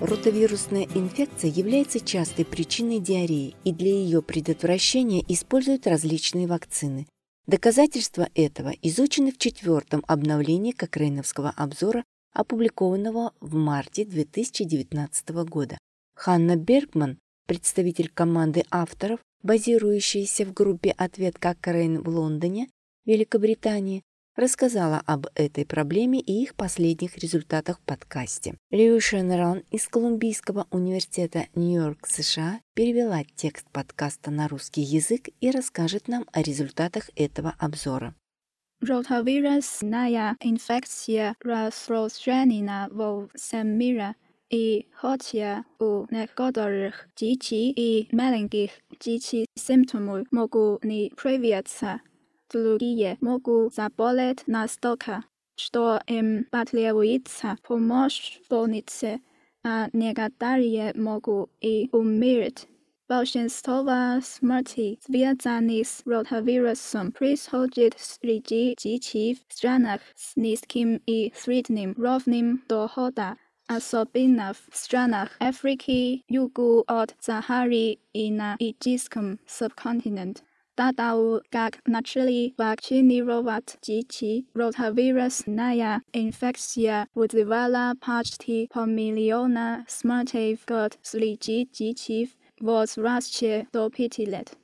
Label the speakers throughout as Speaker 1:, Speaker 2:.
Speaker 1: Ротовирусная инфекция является частой причиной диареи, и для ее предотвращения используют различные вакцины. Доказательства этого изучены в четвертом обновлении Кокрейновского обзора, опубликованного в марте 2019 года. Ханна Бергман, представитель команды авторов, базирующейся в группе «Ответ Кокрейн» в Лондоне, Великобритании, рассказала об этой проблеме и их последних результатах в подкасте. Лью Шенран из Колумбийского университета Нью-Йорк, США, перевела текст подкаста на русский язык и расскажет нам о результатах этого обзора.
Speaker 2: Ротавирусная инфекция распространена всем мире и хотя у некоторых детей и маленьких детей симптомы могут не проявиться, другие могут заболеть настолько, что им потребуется помощь в больнице, а некоторые могут и умереть. Большинство смертей, связанных с ротавирусом, происходит среди детей в странах с низким и средним ровнем дохода, особенно в странах Африки, югу от Сахары и на Индийском субконтиненте. Татау, как начали вакцинировать детей, ротавирусная инфекция вызывала почти полмиллиона смертей в год среди детей в возрасте до пяти лет.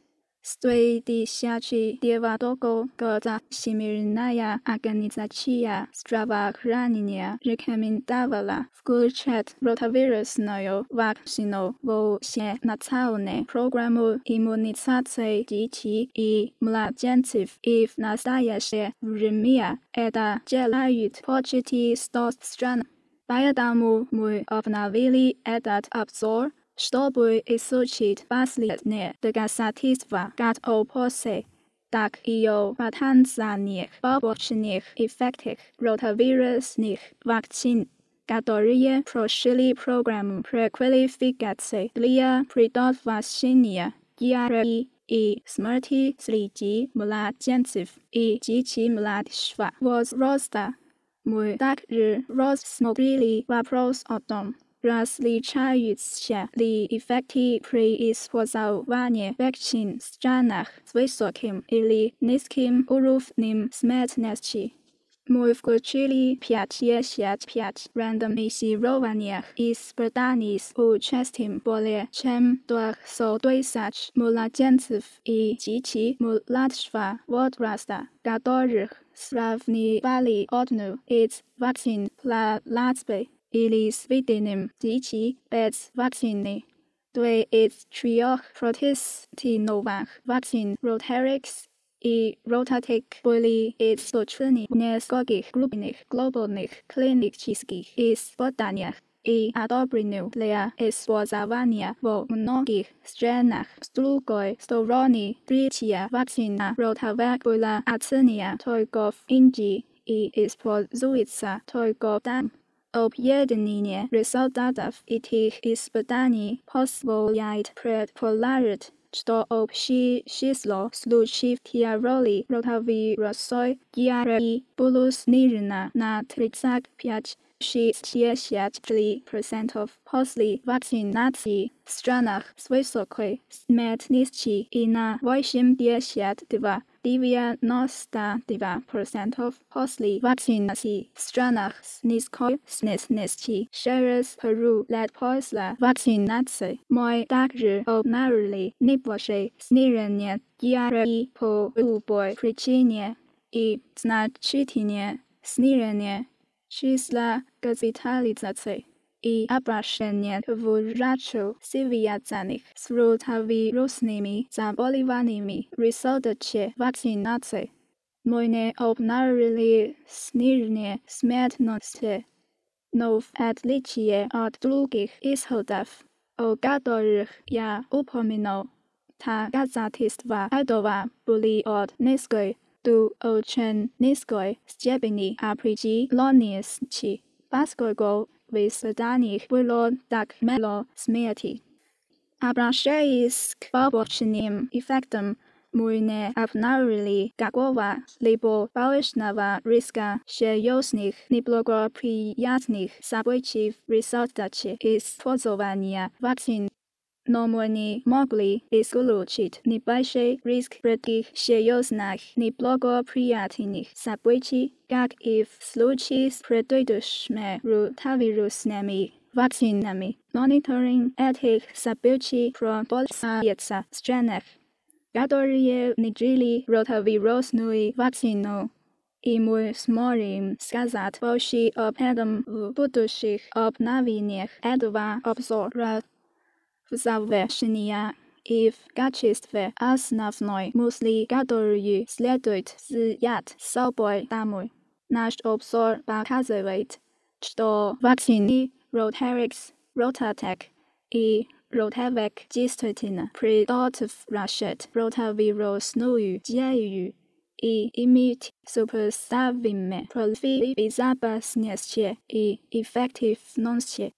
Speaker 2: С 2009 года Всемирная организация здравоохранения рекомендовала включать ротавирусную вакцину в все национальные программы иммунизации детей и младенцев, и в настоящее время это делают почти 100 стран. Поэтому мы обновили этот обзор чтобы изучить последние доказательства как о пользе, так и о потенциальных побочных эффектах ротавирусных вакцин, которые прошли программу преквалификации для предотвращения диареи и смерти среди младенцев и детей младшего возраста. Мы также рассмотрели вопрос о том, различаются ли эффекты при использовании вакцин в странах с высоким или низким уровнем смертности. Мы включили 55 рандомизированных испытаний с участием более чем 200 тысяч младенцев и детей младшего возраста, которых сравнивали одну из вакцин плацбо или сведенным детей без вакцины. Две из трех протестированных вакцин Rotarix и Rotatec были изучены в нескольких крупных глобальных клинических испытаниях и одобрены для использования в многих странах. С другой стороны, третья вакцина Rotavac была оценена только в Индии и используется только там. Объединение результатов этих испытаний позволяет предположить, что общее число случаев Тиароли ротавирусой диареи было снижено на 35 63% после вакцинации в странах с высокой смертностью и на 82 92% после вакцинации в странах с низкой смертностью через Перу лет после вакцинации. Мы также обнаружили небольшое снижение диареи по любой причине и значительное снижение числа госпитализаций и обращения врачу связанных с ротавирусными заболеваниями результате вакцинации. Мы не обнаружили снижение смертности, но в отличие от других исходов, о которых я упомянул, доказательства этого были от низкой до очень низкой степени определенности, поскольку в испытаниях было так мало смерти. Обращаясь к побочным эффектам мы обнаружили какого либо повышенного риска серьезных неблагоприятных событий в результате использования вакцин но мы не могли исключить небольшой риск других серьезных неблагоприятных событий, как и в случае с предыдущими ротавирусными вакцинами. Мониторинг этих событий проводится в странах, которые внедрили ротавирусную вакцину. И мы сможем сказать больше об этом в будущих обновлениях этого обзора observation if качестве основной мысли, которую следует взять с собой домой. Наш обзор показывает, что вакцины Rotarix, RotaTeq и Rotavac действительно предотвращают ротавирусную диарию и имеют сопоставимые профили безопасности и эффективности.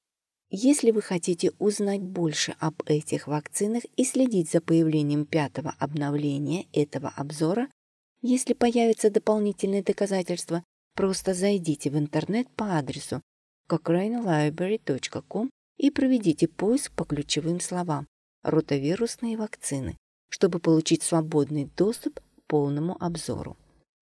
Speaker 1: Если вы хотите узнать больше об этих вакцинах и следить за появлением пятого обновления этого обзора, если появятся дополнительные доказательства, просто зайдите в интернет по адресу cochranelibrary.com и проведите поиск по ключевым словам «ротавирусные вакцины», чтобы получить свободный доступ к полному обзору.